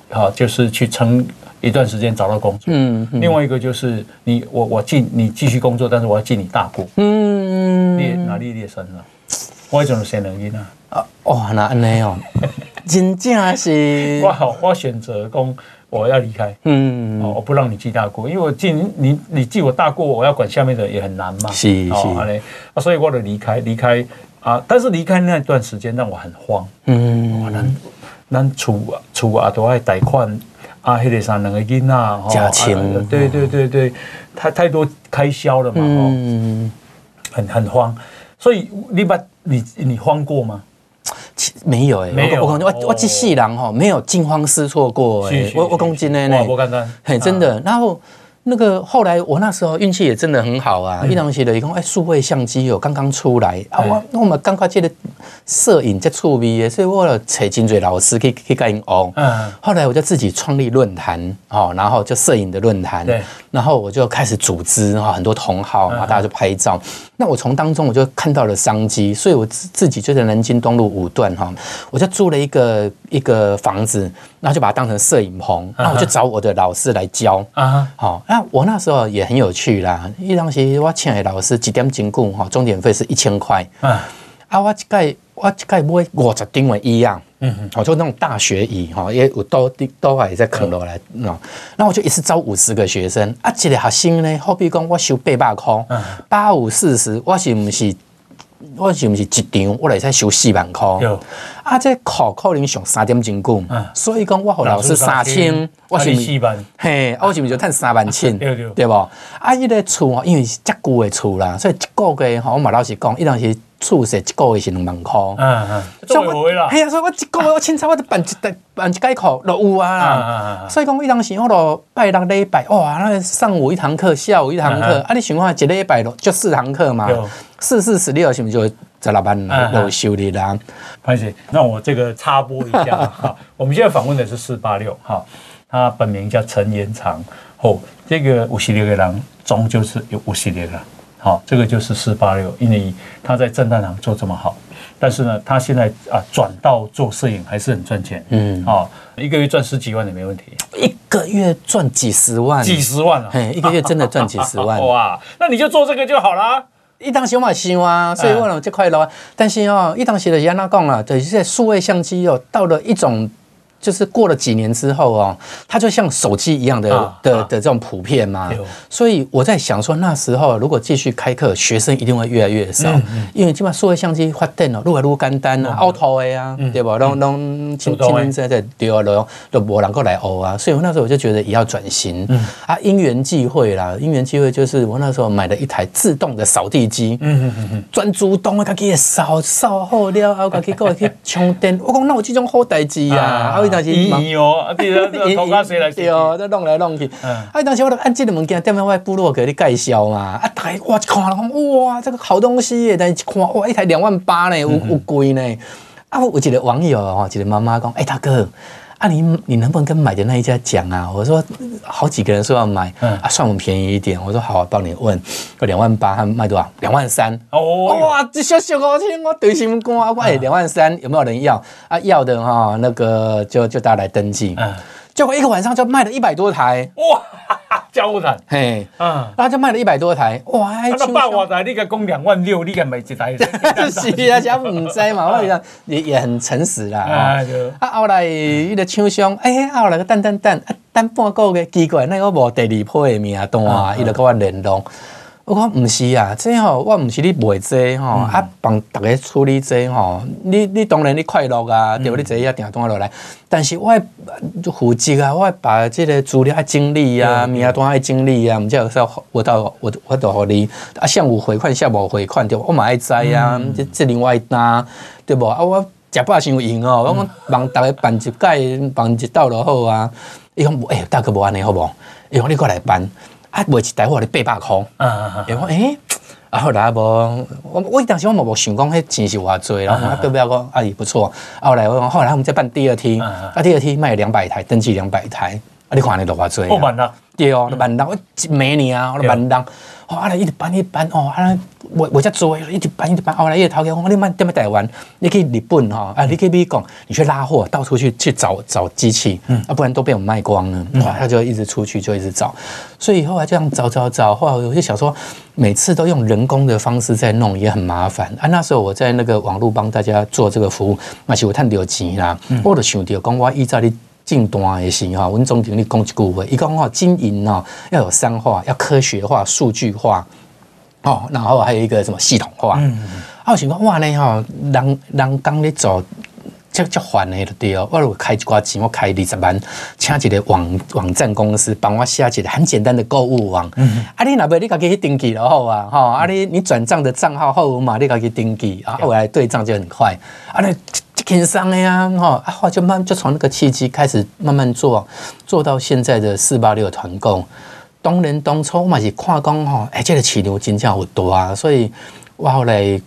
好就是去撑。一段时间找到工作，嗯，嗯，另外一个就是你我我进你继续工作，但是我要进你大过，嗯，你哪里列生了，我怎么选能力呢？啊，哇，那安尼哦，真正是，我好，我选择讲我要离开，嗯，哦，我不让你记大过，因为我记你你你记我大过，我要管下面的也很难嘛，是是，啊，所以我得离开离开啊，但是离开那段时间让我很慌，嗯，咱咱厝厝啊都爱贷款。啊，迄个啥两个囡仔，家庭，对对对对，太太多开销了嘛，嗯，很很慌，所以你把你你慌过吗？没有哎，没有，我我我这世人哈，没有惊慌失措过哎，我我讲真的呢，我简单，很真的，然后。那个后来我那时候运气也真的很好啊！一当时的一共哎，数位相机哦刚刚出来啊，我我们刚刚接的摄影在出名，所以我找金嘴老师去去跟人学。嗯，后来我就自己创立论坛哦，然后就摄影的论坛。对，然后我就开始组织哈，很多同好啊，大家就拍照。那我从当中我就看到了商机，所以我自自己就在南京东路五段哈，我就租了一个一个房子，然后就把它当成摄影棚，然后我就找我的老师来教啊，好。那我那时候也很有趣啦，一当时我请的老师几点钟过哈，钟点费是一千块。啊，我这个我这个买五十张的椅啊，嗯嗯，我就那种大学椅哈，也有都都还在啃落来，喏，那我就一次招五十个学生，啊，一个学生呢，好比讲我收八百块，八五四十，我是不是？我是不是一场我来使收四万块？有啊，这课可能上三点钟久，所以讲我和老师三千，我是四万，嘿，我是不是就趁三万千？对不？啊，伊个厝因为是遮久的厝啦，所以一个月吼，我嘛老实讲，伊当时厝是一个月是两万块。嗯嗯，所以我哎呀，所以我一个月我凊彩我都办一办办一节课都有啊啦。所以讲伊当时我都拜六礼拜哇，那上午一堂课，下午一堂课，啊，你想看一礼拜就四堂课嘛？四四十六，是不是就在老板那修理啦？潘姐，那我这个插播一下 哈，我们现在访问的是四八六哈，他本名叫陈延长，哦，这个五十六个人终究是有五十六个，好，这个就是四八六，因为他在侦探行做这么好，但是呢，他现在啊转到做摄影还是很赚钱，嗯，好，一个月赚十几万也没问题，一个月赚几十万，几十万啊，嘿，一个月真的赚几十万，哇，那你就做这个就好了。一当时我嘛想啊，所以我了这块咯。但是哦，一当时的人家讲啊，就是这数位相机哦，到了一种。就是过了几年之后哦，它就像手机一样的的的这种普遍嘛，所以我在想说，那时候如果继续开课，学生一定会越来越少，因为基本上数位相机发电哦，越来越简单啊，凹凸的呀，对吧？拢拢轻轻在在丢啊，都都无人过来学啊，所以我那时候我就觉得也要转型。嗯。啊，因缘际会啦，因缘际会就是我那时候买了一台自动的扫地机，嗯嗯嗯嗯，专主动的，自己扫扫好了，后自己过来去充电，我讲那有这种好代志啊。当时伊哦，对啊，头家谁来？对哦，再弄来弄去。啊，当时我就按这个物件，点样我部落给你介绍嘛。啊，大家哇一看，哇，这个好东西耶！但是一看，哇，一台两万八呢，有有贵呢。啊，我有一个网友哦，一个妈妈讲，哎，大哥。啊你，你你能不能跟买的那一家讲啊？我说好几个人说要买，嗯、啊，算我们便宜一点。我说好，帮你问，要两万八，他卖多少？两万三。哦，哇，这小小我听我对心肝，我哎，两万三有没有人要？啊，要的哈，那个就就大家来登记。嗯，结果一个晚上就卖了一百多台。哇！交不谈，嘿，嗯，然后就卖了一百多台，哇，那百万台你个供两万六，你个买几台？是啊，家唔知嘛，我讲也也很诚实啦，啊，后来伊个厂商，哎，后来个等等等，等半个月，奇怪，那个无第二批的名单，伊就跟我联络。我讲毋是啊，这吼我毋是你卖这吼，啊帮逐个处理这吼，你你当然你快乐啊，对不？你这一定单落来，但是我负责啊，我把即个资料爱整理啊，名单爱整理啊，毋则有说我到我我到互你啊，上有回款下无回款对，我嘛爱知啊，即即另外单对无？啊我食饱先有用哦，我讲帮逐个办一届，办一道就好啊。伊讲诶，大哥无安尼好无？伊讲你过来办。啊，卖一台货你八百块，嗯嗯嗯，然后诶，啊后来无，我我当时我冇冇想讲迄钱是偌济，然后我表表讲阿姨不错，后来我后来我们再办第二梯，啊第二梯卖两百台，登记两百台，啊你看你多偌济，哦万啦，对哦，万啦，我一每年啊，我万啦。哦，啊来一直搬一直搬哦，啊来我我在做，一直搬一直搬。后来一个头家讲，你慢点么台湾，你去日本哈，啊，你去美国，你去拉货，到处去去找找机器，嗯，啊，不然都被我们卖光了。哇，他就一直出去，就一直找。所以后来这样找找找，后来我就想说，每次都用人工的方式在弄，也很麻烦。啊，那时候我在那个网络帮大家做这个服务，那是有赚到钱啦。我就想到讲，我依照你进段的时候，我总经理讲一句话，伊讲哦，经营哦要有三化，要科学化、数据化，哦，然后还有一个什么系统化。嗯嗯。啊，我想讲哇呢吼，人人工咧做，这这烦的就对哦。我如果开一寡钱，我开二十万，请一个网网站公司帮我写一个很简单的购物网。嗯。啊，你那边你自己去登记就好啊，哈，啊你你转账的账号号码你自己登记，啊，后来对账就很快。啊，你。轻松的呀，哈啊，就慢就从那个契机开始慢慢做，做到现在的四八六团购，东人东抽嘛是看讲吼，哎，这个起牛金价好多啊，所以我后来。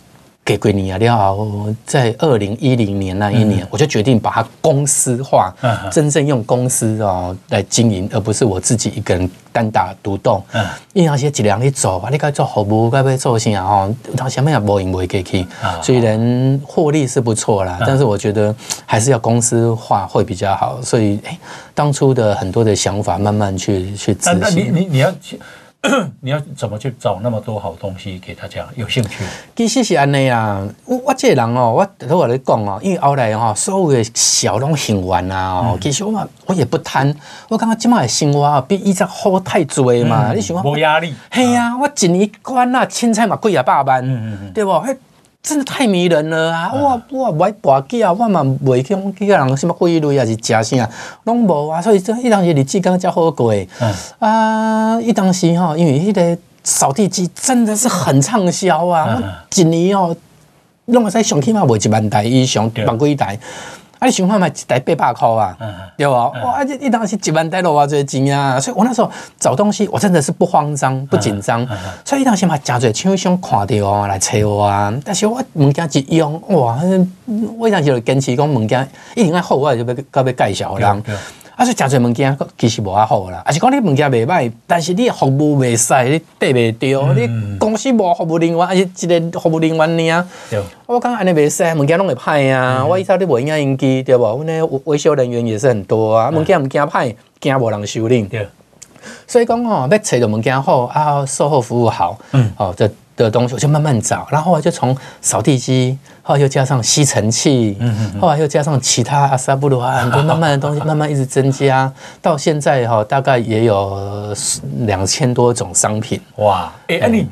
给归你啊！然后在二零一零年那一年，我就决定把它公司化，真正用公司哦来经营，而不是我自己一个人单打独斗。嗯，因为那些质量你做啊，你该做服务，该不该做啥哦？到前面也不赢不给去，虽然获利是不错啦，但是我觉得还是要公司化会比较好。所以，哎，当初的很多的想法，慢慢去去执行。那你你你要去。你要怎么去找那么多好东西给大家有兴趣？其实是安尼啊，我我这个人哦，我都话你讲哦，因为后来哦，所有的小拢行完啊哦，其实我嘛，我也不贪，我感觉今麦的生活比以前好太多嘛。你想无压力？嘿呀，我一年关啊，凊彩嘛几啊百万，对不？真的太迷人了啊！我我买跋筊啊，我嘛袂去去个人什么贵类啊，是食啥，拢无啊。所以这一当时日子刚刚才好过。嗯啊，一当时吼，因为迄个扫地机真的是很畅销啊，我一年哦，拢会使上起码卖一万台以上，万几台。啊！你想看嘛，一台八百块啊，对吧？哇！一一当时一万台落偌济钱啊，所以我那时候找东西，我真的是不慌张、不紧张。所以一当时嘛，真侪厂商看到啊，来找我啊。但是我物件一用，哇！我一当时就坚持讲物件一定要好，我就要要要介绍人。啊，所以诚侪物件其实无遐好啦。啊，是讲你物件袂歹，但是你服务袂使，你对袂着，你公司无服务人员，啊是一个服务人员呢？对。我感觉安尼袂使，物件拢会歹啊。我以前你无影印机，对无？阮呢维修人员也是很多啊。物件毋惊歹，惊无人修理。所以讲哦，要找着物件好啊，售后服务好，嗯，哦，这的东西我就慢慢找，然后我就从扫地机。后来又加上吸尘器，后来又加上其他阿萨布鲁啊，很多慢慢的东西，慢慢一直增加，到现在哈，大概也有两千多种商品。哇，哎，那你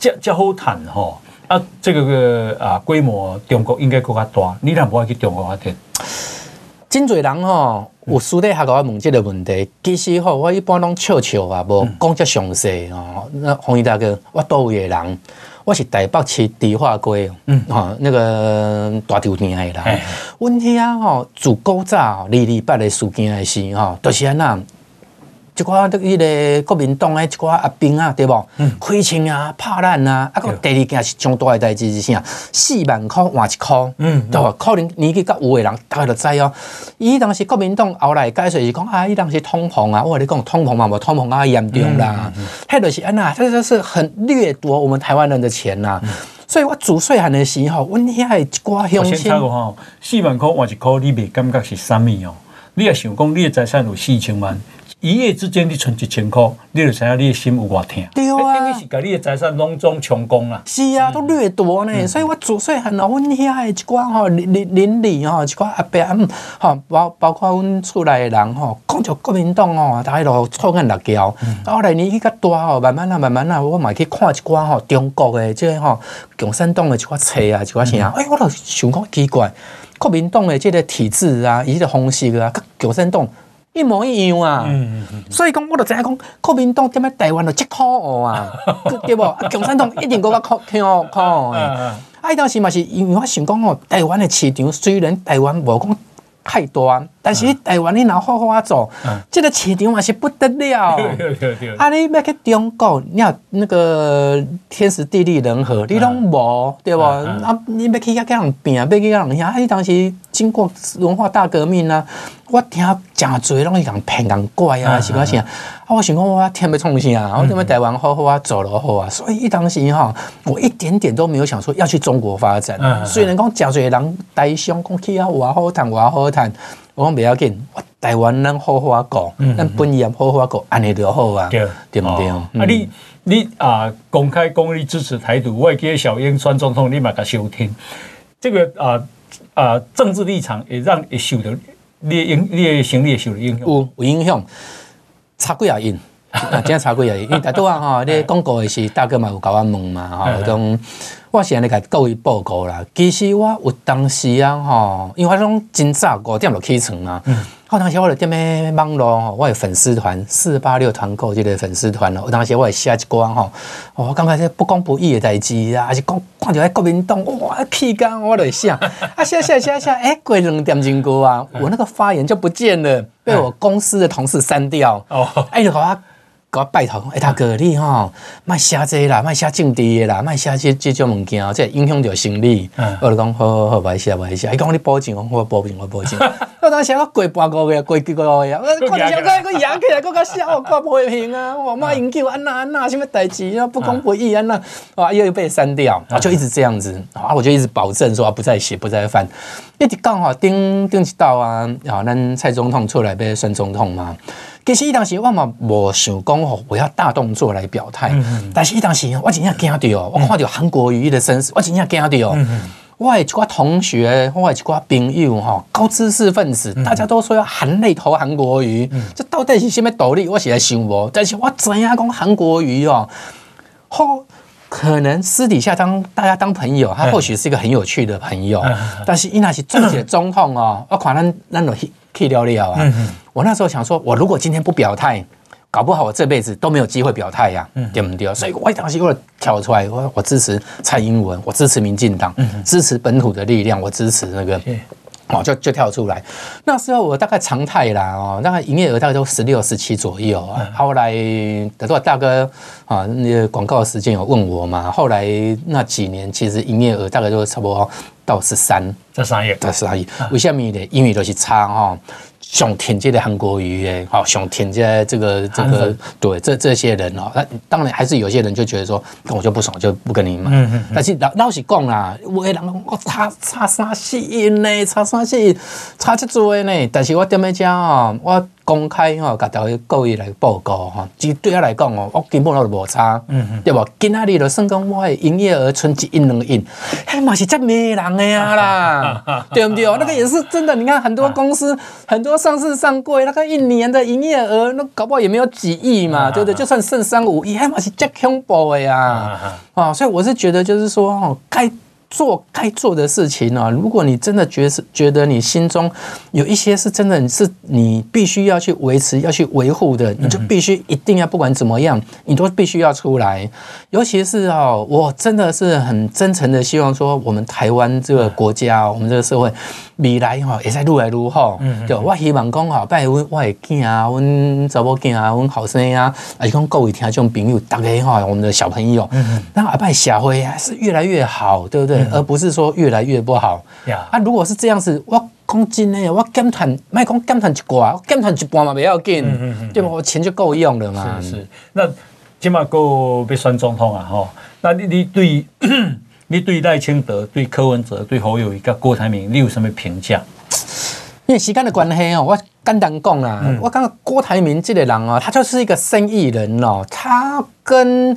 这这好谈哈？啊，这个个啊规模，中国应该更加大，你俩不会去中国发展？真侪人吼，有私底下甲我问这个问题，其实吼，我一般拢笑笑啊，无讲遮详细吼。那红衣大哥，我都有人。我是台北市迪化街，嗯，哈，那个大稻埕的人。阮遐吼，自古早二二八的事件的时吼，都是安那。一寡得迄个国民党诶，一寡阿兵啊，对无？开枪啊，拍咱啊，啊，个第二件是上大诶代志是啥？四万块换一块，嗯，对无？可能年纪较有诶人，大概就知哦。伊当时国民党后来解释是讲啊，伊当时通膨啊，我跟你讲通膨嘛，无通膨啊严重啦。迄就是安那，这就是很掠夺我们台湾人的钱呐。所以我自细汉诶时候，阮遐诶一寡乡亲。吼，四万块换一块，你袂感觉是啥物哦？你也想讲，你诶财产有四千万。一夜之间你存一千块，你就知影你的心有偌痛。对啊，等于是把你的财产拢总充公啦。是啊，都掠夺呢。所以我自细汉啊，阮遐的一寡吼邻邻邻里吼，一寡阿伯啊，吼包包括阮厝内的人吼，讲着国民党哦，大家都错眼辣椒。后来年纪较大吼，慢慢啊，慢慢啊，我嘛去看一寡吼中国的这个吼共产党的一寡册啊，一寡啥，哎，我就想讲奇怪，国民党的这个体制啊，伊个方式啊，跟共产党。一模一样啊，嗯嗯、所以讲我就知影讲，国民党点解台湾就这可恶啊，对不？共产党一定够较可可可恶的。啊，当时嘛是因为我想讲哦，台湾的市场虽然台湾无讲太大，但是台湾你若好好做，这个市场嘛是不得了。啊，你要去中国，你要那个天时地利人和，你拢无对不？啊，你要去遐跟人拼，要去跟人遐，伊当时经过文化大革命啊，我听真侪拢是人骗人怪啊，是不是啊？啊，我想讲我天要创啥？我踮台湾好好啊，做了好啊。所以伊当时哈，我一点点都没有想说要去中国发展。虽然讲真侪人台商讲去啊，偌好谈，偌好谈。我讲不要紧，台湾人好好讲，咱本业好好讲，安尼就好啊，对不对？啊，你你啊，公开公益支持台独，我会记得小英川总统，你嘛甲收听，这个啊啊政治立场会让会受到你影，你的心理受到影响，有有影响，差几啊因，啊，真差几下印，因为大多啊哈，你广告的是大哥嘛有甲我问嘛，哈，种。我现在来给各位报告啦。其实我有当时啊，吼，因为我种真早五点就起床嘛。嗯。我当时我就踮咧网络，我有粉丝团四八六团购这个粉丝团咯。我当时我也写一寡吼，我刚开始不公不义的代志啊，还是讲看到国民党哇气干，我就写啊写写写写，哎，过两点钟过啊，我那个发言就不见了，被我公司的同事删掉。哦。哎，就我。给我拜托，哎，大哥，你吼，卖写这个啦，卖写政治的啦，卖写这这种物件，这影响到生理。嗯、我就讲好好好，不爱写不爱写。伊讲你保证，我保证我保证。我当时我过半个月，过几个月，我看到个个扬起来，个个笑，我不会评啊！我妈研究安那安那什么代志啊，不公不义安那，哇，又又被删掉，就一直这样子啊！我就一直保证说不再写，不再犯。一直刚好顶顶一道啊，啊，咱蔡总统出来被选总统嘛。其实伊当时我嘛无想讲吼，我要大动作来表态。但是伊当时我真正惊到，我看到韩国瑜的身世，我真正惊到。嗯嗯，我一寡同学，我一寡朋友吼，高知识分子，大家都说要含泪投韩国瑜。嗯，这到底是什么道理？我是在想无。但是我知影讲韩国瑜哦，吼，可能私底下当大家当朋友，他或许是一个很有趣的朋友。嗯、但是伊那是做一个总统哦，我看咱咱就去了了啊。嗯我那时候想说，我如果今天不表态，搞不好我这辈子都没有机会表态呀，对不对？所以我当时又跳出来，我我支持蔡英文，我支持民进党，支持本土的力量，我支持那个，哦，就就跳出来。那时候我大概常态啦，哦，大概营业额大概都十六、十七左右啊。后来等到大哥啊，那个广告时间有问我嘛，后来那几年其实营业额大概都差不多到十三，十三亿，十三亿。为什么呢？因为都是差哈。想挺这个韩国瑜诶，好想挺这这个这个对这这些人哦，那当然还是有些人就觉得说，那我就不爽，就不跟你买。嗯嗯。但是老老实讲啦，有个人我差差三四亿呢，差三四亿，差这多呢。但是我点样讲哦，我。公开吼，甲大家各位来报告吼，其实对我来讲哦，我根本都无差，嗯嗯，对无？今仔日就算讲我的营业额存一亿两亿，嘿嘛是真迷人的呀啦，对不对？那个也是真的。你看很多公司，很多上市上柜，那个一年的营业额，那搞不好也没有几亿嘛，对不对？就算剩三五亿，嘿嘛是真恐怖的呀，啊，所以我是觉得就是说吼，该。做该做的事情啊！如果你真的觉得觉得你心中有一些是真的是你必须要去维持、要去维护的，你就必须一定要不管怎么样，你都必须要出来。尤其是哦，我真的是很真诚的希望说，我们台湾这个国家，我们这个社会。未来哈也在越来越好，对，我希望讲哈，拜我我的囝啊，我查某囝啊，我后生啊，还是讲各位听众朋友，大家哈，我们的小朋友，那阿拜社会还是越来越好，对不对？而不是说越来越不好。啊，如果是这样子，我讲真的，我减碳，卖讲减碳一寡，减碳一半嘛不要紧，对吧？我钱就够用了嘛。是是，那起码够被选总统啊，哈，那你你对？你对赖清德、对柯文哲、对侯友宜、跟郭台铭，你有什么评价？因为时间的关系哦，我简单讲啦，嗯、我感觉郭台铭这个人哦，他就是一个生意人哦，他跟。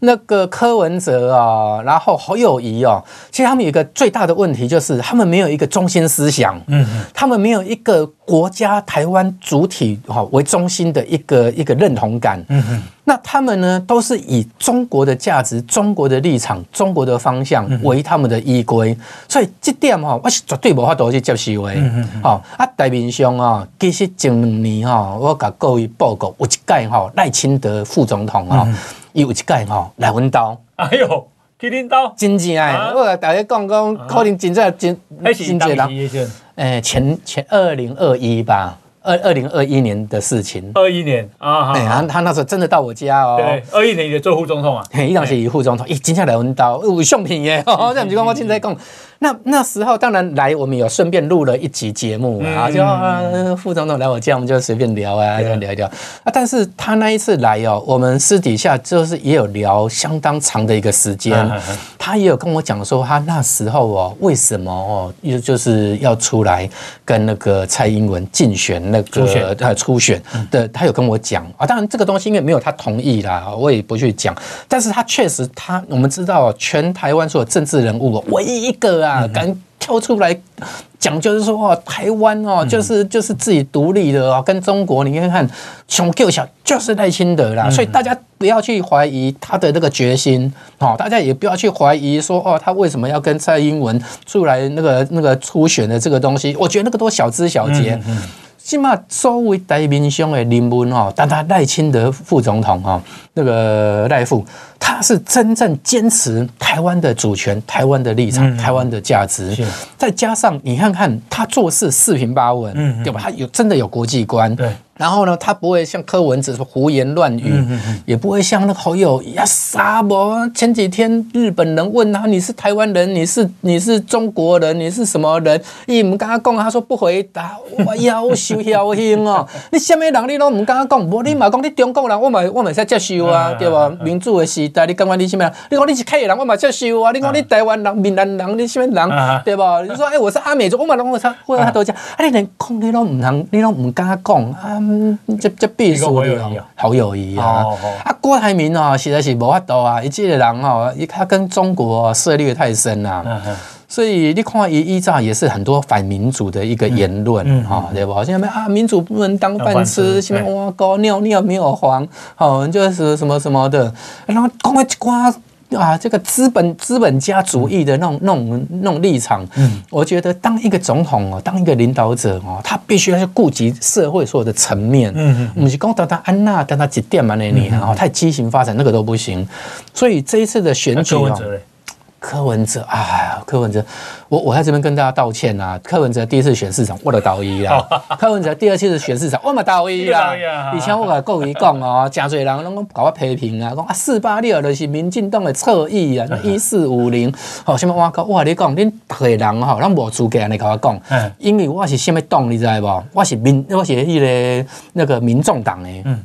那个柯文哲啊，然后侯友宜哦，其实他们有一个最大的问题，就是他们没有一个中心思想，嗯。哼，他们没有一个国家台湾主体哈为中心的一个一个认同感，嗯哼，那他们呢都是以中国的价值、中国的立场、中国的方向为他们的依归，所以这点哈我是绝对无法度去接受的，嗯哼，好啊，台面上啊，其实前两年哈，我甲各位报告有一届哈赖清德副总统啊。有一届哦来温刀，哎呦，去领导，真正哎，我大家讲讲，可能真正真真济人。诶，前前二零二一吧。二二零二一年的事情，二一年啊，对，他他那时候真的到我家哦。对，二一年也做副总统啊，嘿，伊当时副总统，咦，真正来阮兜，有相片耶，哦，这样子讲，我现在讲。那那时候当然来，我们有顺便录了一集节目啊，就副总统来我家，我们就随便聊啊，聊一聊啊。但是他那一次来哦，我们私底下就是也有聊相当长的一个时间，他也有跟我讲说，他那时候哦，为什么哦，又就是要出来跟那个蔡英文竞选那个呃初选的，他有跟我讲啊。当然这个东西因为没有他同意啦，我也不去讲。但是他确实，他我们知道，全台湾所有政治人物唯一一个。啊，敢跳出来讲，就是说哦，台湾哦，就是就是自己独立的哦，跟中国，你看看，熊 Q 小，就是赖清德啦，所以大家不要去怀疑他的那个决心哦，大家也不要去怀疑说哦，他为什么要跟蔡英文出来那个那个初选的这个东西，我觉得那个都小枝小节。起码所谓台面上的人物哦，但他赖清德副总统哈，那个赖副，他是真正坚持台湾的主权、台湾的立场、台湾的价值，再加上你看看他做事四平八稳，对吧？他有真的有国际观。然后呢，他不会像柯文哲胡言乱语，也不会像那个好友呀啥不？前几天日本人问他，你是台湾人，你是你是中国人，你是什么人？伊唔敢讲，他说不回答。我夭寿侥幸哦！你什么人你都唔敢讲，无你嘛讲你中国人，我嘛我嘛在接受啊，对吧？民主的时代，你感觉你什么人？你讲你是客人，我嘛接受啊。你讲你台湾人、闽南人，你什么人？对吧？你说哎，我是阿美族，我嘛拢会他会他都讲，啊，你连讲你都唔能，你都唔敢讲啊。嗯，这这必须的，好友谊啊！啊，郭台铭哦，实在是无法度啊！一这个人哦，他跟中国涉猎太深了，所以你看伊依照也是很多反民主的一个言论哈，对不？现在啊，民主不能当饭吃，什么挖沟尿尿没有黄，好，就是什么什么的，然后讲一瓜。啊，这个资本资本家主义的那种那种那种立场，嗯，我觉得当一个总统哦，当一个领导者哦，他必须要去顾及社会所有的层面，嗯嗯，不是讲到他安娜，但他几点嘛那里，然后太畸形发展那个都不行，所以这一次的选举哦。柯文哲，哎呀，柯文哲，我我在这边跟大家道歉啊。柯文哲第一次选市长，我的导医啦。柯文哲第二次是选市长，我嘛导医啦。以前我甲各位讲哦，真侪人拢搞我批评啊，讲啊四八六就是民进党的侧翼啊，一四五零，好，什么我讲，我跟你讲，恁大个人吼，咱无资格安尼甲我讲，因为我是什么党，你知无？我是民，我是迄个那个民众党的。嗯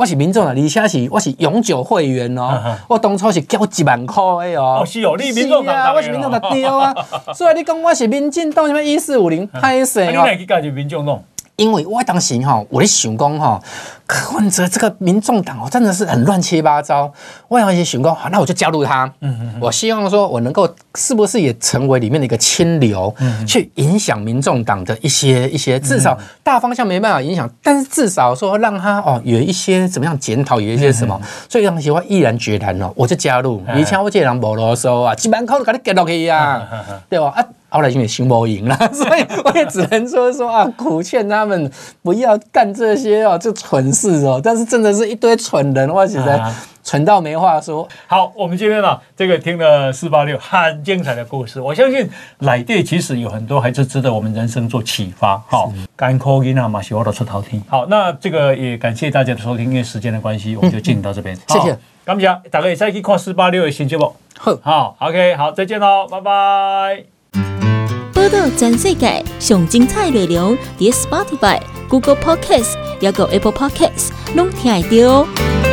我是民众啊，而且是我是永久会员哦。嗯、我当初是交一万块的哦。哦，是哦，你民众啊，我是民众党对啊。所以你讲我是民进党什么一四五零，派谁啊。你哪去加入民众党？因为我当时哈，我的想讲哈，柯文哲这个民众党哦，真的是很乱七八糟。我当时想讲，好，那我就加入他。嗯嗯。我希望说，我能够是不是也成为里面的一个清流，去影响民众党的一些一些，至少大方向没办法影响，但是至少说让他哦有一些怎么样检讨，有一些什么。所以当时我毅然决然哦，我就加入。以前我这人无啰嗦啊，几万块都给你给落去呀，对吧？啊。后来因为心魔赢了，所以我也只能说说啊，苦劝他们不要干这些哦，这蠢事哦。但是真的是一堆蠢人，我觉得蠢到没话说。好，我们今天呢，这个听了四八六很精彩的故事，我相信内地其实有很多还是值得我们人生做启发。好，干口音啊嘛，喜欢的出头听。好，那这个也感谢大家的收听，因为时间的关系，我们就进行到这边。谢谢，感谢大家也再去看四八六的新节目。好，OK，好，再见喽，拜拜。报道全世界上精彩内容，伫 Spotify、Google Podcasts，还有 Apple Podcasts，拢听得到。